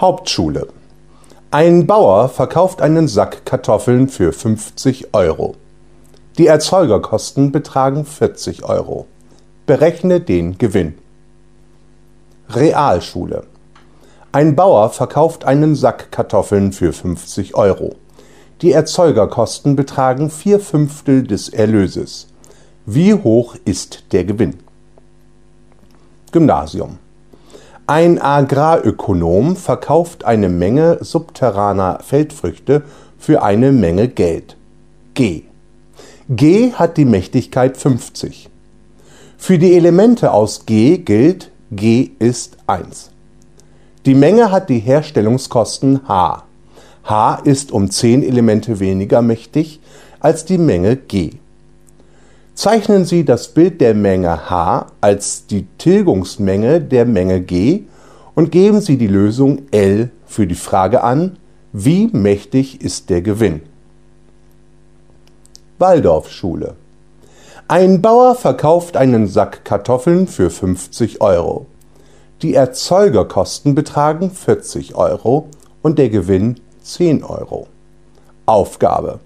Hauptschule. Ein Bauer verkauft einen Sack Kartoffeln für 50 Euro. Die Erzeugerkosten betragen 40 Euro. Berechne den Gewinn. Realschule. Ein Bauer verkauft einen Sack Kartoffeln für 50 Euro. Die Erzeugerkosten betragen vier Fünftel des Erlöses. Wie hoch ist der Gewinn? Gymnasium. Ein Agrarökonom verkauft eine Menge subterraner Feldfrüchte für eine Menge Geld. G. G hat die Mächtigkeit 50. Für die Elemente aus G gilt, G ist 1. Die Menge hat die Herstellungskosten H. H ist um 10 Elemente weniger mächtig als die Menge G. Zeichnen Sie das Bild der Menge H als die Tilgungsmenge der Menge G und geben Sie die Lösung L für die Frage an, wie mächtig ist der Gewinn? Waldorfschule. Ein Bauer verkauft einen Sack Kartoffeln für 50 Euro. Die Erzeugerkosten betragen 40 Euro und der Gewinn 10 Euro. Aufgabe.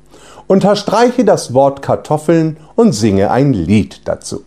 Unterstreiche das Wort Kartoffeln und singe ein Lied dazu.